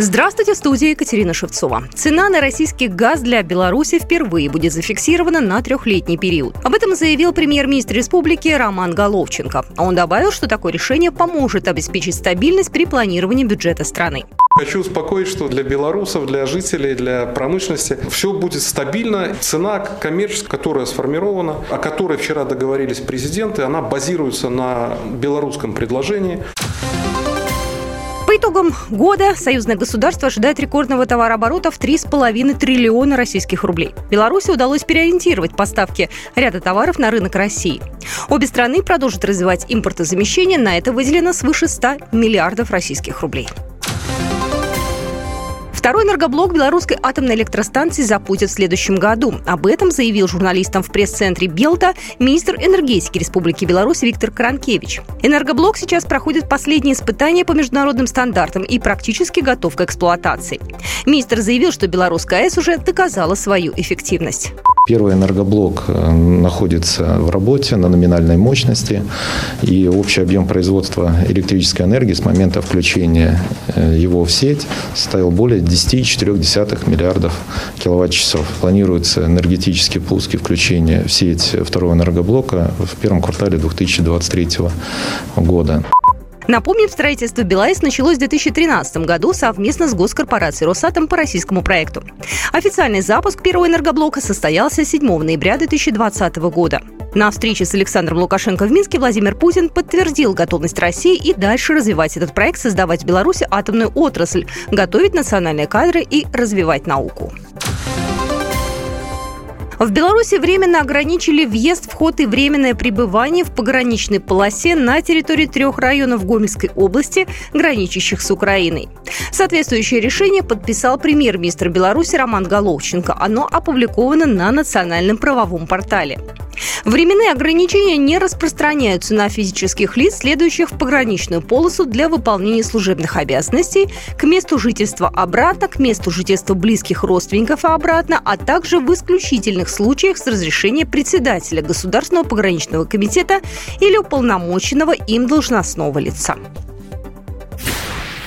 Здравствуйте, в студии Екатерина Шевцова. Цена на российский газ для Беларуси впервые будет зафиксирована на трехлетний период. Об этом заявил премьер-министр республики Роман Головченко. Он добавил, что такое решение поможет обеспечить стабильность при планировании бюджета страны. Хочу успокоить, что для белорусов, для жителей, для промышленности все будет стабильно. Цена коммерческая, которая сформирована, о которой вчера договорились президенты, она базируется на белорусском предложении. Итогам года союзное государство ожидает рекордного товарооборота в 3,5 триллиона российских рублей. Беларуси удалось переориентировать поставки ряда товаров на рынок России. Обе страны продолжат развивать импортозамещение. На это выделено свыше 100 миллиардов российских рублей. Второй энергоблок белорусской атомной электростанции запустят в следующем году. Об этом заявил журналистам в пресс-центре Белта министр энергетики Республики Беларусь Виктор Каранкевич. Энергоблок сейчас проходит последние испытания по международным стандартам и практически готов к эксплуатации. Министр заявил, что белорусская АЭС уже доказала свою эффективность. Первый энергоблок э, находится в работе на номинальной мощности, и общий объем производства электрической энергии с момента включения э, его в сеть составил более 10,4 миллиардов киловатт-часов. Планируется энергетический пуск и включение в сеть второго энергоблока в первом квартале 2023 года. Напомним, строительство БелАЭС началось в 2013 году совместно с госкорпорацией «Росатом» по российскому проекту. Официальный запуск первого энергоблока состоялся 7 ноября 2020 года. На встрече с Александром Лукашенко в Минске Владимир Путин подтвердил готовность России и дальше развивать этот проект, создавать в Беларуси атомную отрасль, готовить национальные кадры и развивать науку. В Беларуси временно ограничили въезд, вход и временное пребывание в пограничной полосе на территории трех районов Гомельской области, граничащих с Украиной. Соответствующее решение подписал премьер-министр Беларуси Роман Головченко. Оно опубликовано на национальном правовом портале. Временные ограничения не распространяются на физических лиц, следующих в пограничную полосу для выполнения служебных обязанностей, к месту жительства обратно, к месту жительства близких родственников и обратно, а также в исключительных случаях с разрешения председателя Государственного пограничного комитета или уполномоченного им должностного лица.